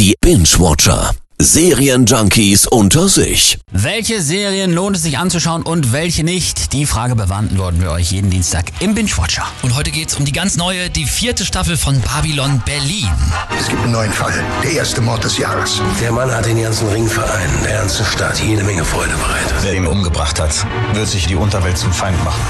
Die Binge-Watcher. Serienjunkies unter sich. Welche Serien lohnt es sich anzuschauen und welche nicht? Die Frage beantworten wir euch jeden Dienstag im Binge Watcher. Und heute geht's um die ganz neue, die vierte Staffel von Babylon Berlin. Es gibt einen neuen Fall. Der erste Mord des Jahres. Der Mann hat den ganzen Ringverein, der ganzen Stadt jede Menge Freude bereitet. Wer ihn umgebracht hat, wird sich die Unterwelt zum Feind machen.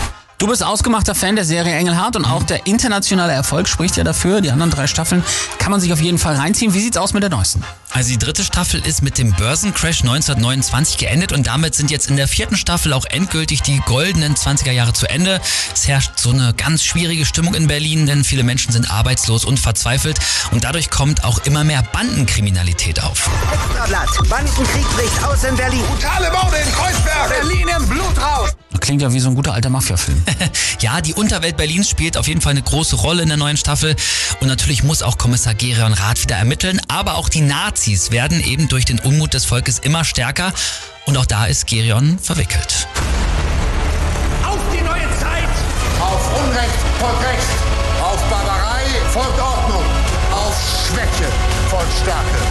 Du bist ausgemachter Fan der Serie Engelhardt und auch der internationale Erfolg spricht ja dafür. Die anderen drei Staffeln kann man sich auf jeden Fall reinziehen. Wie sieht's aus mit der neuesten? Also die dritte Staffel ist mit dem Börsencrash 1929 geendet und damit sind jetzt in der vierten Staffel auch endgültig die goldenen 20er Jahre zu Ende. Es herrscht so eine ganz schwierige Stimmung in Berlin, denn viele Menschen sind arbeitslos und verzweifelt und dadurch kommt auch immer mehr Bandenkriminalität auf. Extrablatt. Bandenkrieg bricht aus in Berlin. Brutale Morde Klingt ja wie so ein guter alter Mafia-Film. ja, die Unterwelt Berlins spielt auf jeden Fall eine große Rolle in der neuen Staffel und natürlich muss auch Kommissar Gerion Rath wieder ermitteln, aber auch die Nazis werden eben durch den Unmut des Volkes immer stärker und auch da ist Gerion verwickelt. Auf die neue Zeit. Auf Unrecht folgt Recht. Auf Barbarei folgt Ordnung. Auf Schwäche folgt Stärke.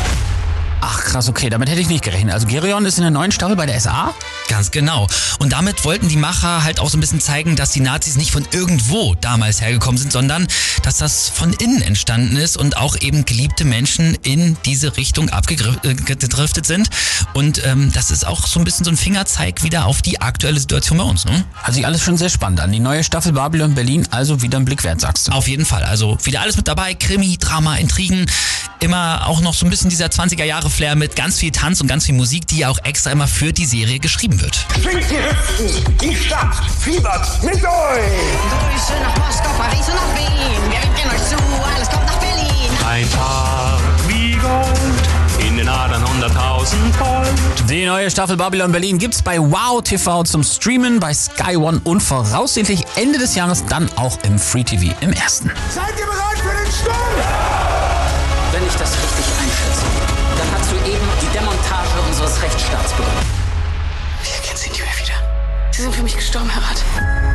Krass, okay, damit hätte ich nicht gerechnet. Also Gerion ist in der neuen Staffel bei der SA? Ganz genau. Und damit wollten die Macher halt auch so ein bisschen zeigen, dass die Nazis nicht von irgendwo damals hergekommen sind, sondern dass das von innen entstanden ist und auch eben geliebte Menschen in diese Richtung abgedriftet sind. Und ähm, das ist auch so ein bisschen so ein Fingerzeig wieder auf die aktuelle Situation bei uns. Ne? Hört sich alles schon sehr spannend an. Die neue Staffel Babylon Berlin, also wieder ein Blick wert, sagst du. Auf jeden Fall. Also wieder alles mit dabei. Krimi, Drama, Intrigen. Immer auch noch so ein bisschen dieser 20er Jahre Flair mit ganz viel Tanz und ganz viel Musik, die ja auch extra immer für die Serie geschrieben wird. Schwingt die Hüften. Die Stadt fiebert mit euch. Grüße nach Moskau, Paris und nach Wien. Wir winken euch zu, alles kommt nach Berlin. Ein Tag wie Gold, in den Adern hunderttausend Volt. Die neue Staffel Babylon Berlin gibt's bei Wow TV zum Streamen, bei Sky One und voraussichtlich Ende des Jahres dann auch im Free TV im ersten. Seid ihr bereit? Wenn ich das richtig einschätze, dann hat soeben die Demontage unseres Rechtsstaats begonnen. Ich erkenne sie nicht mehr wieder. Sie sind für mich gestorben, Herr Rat.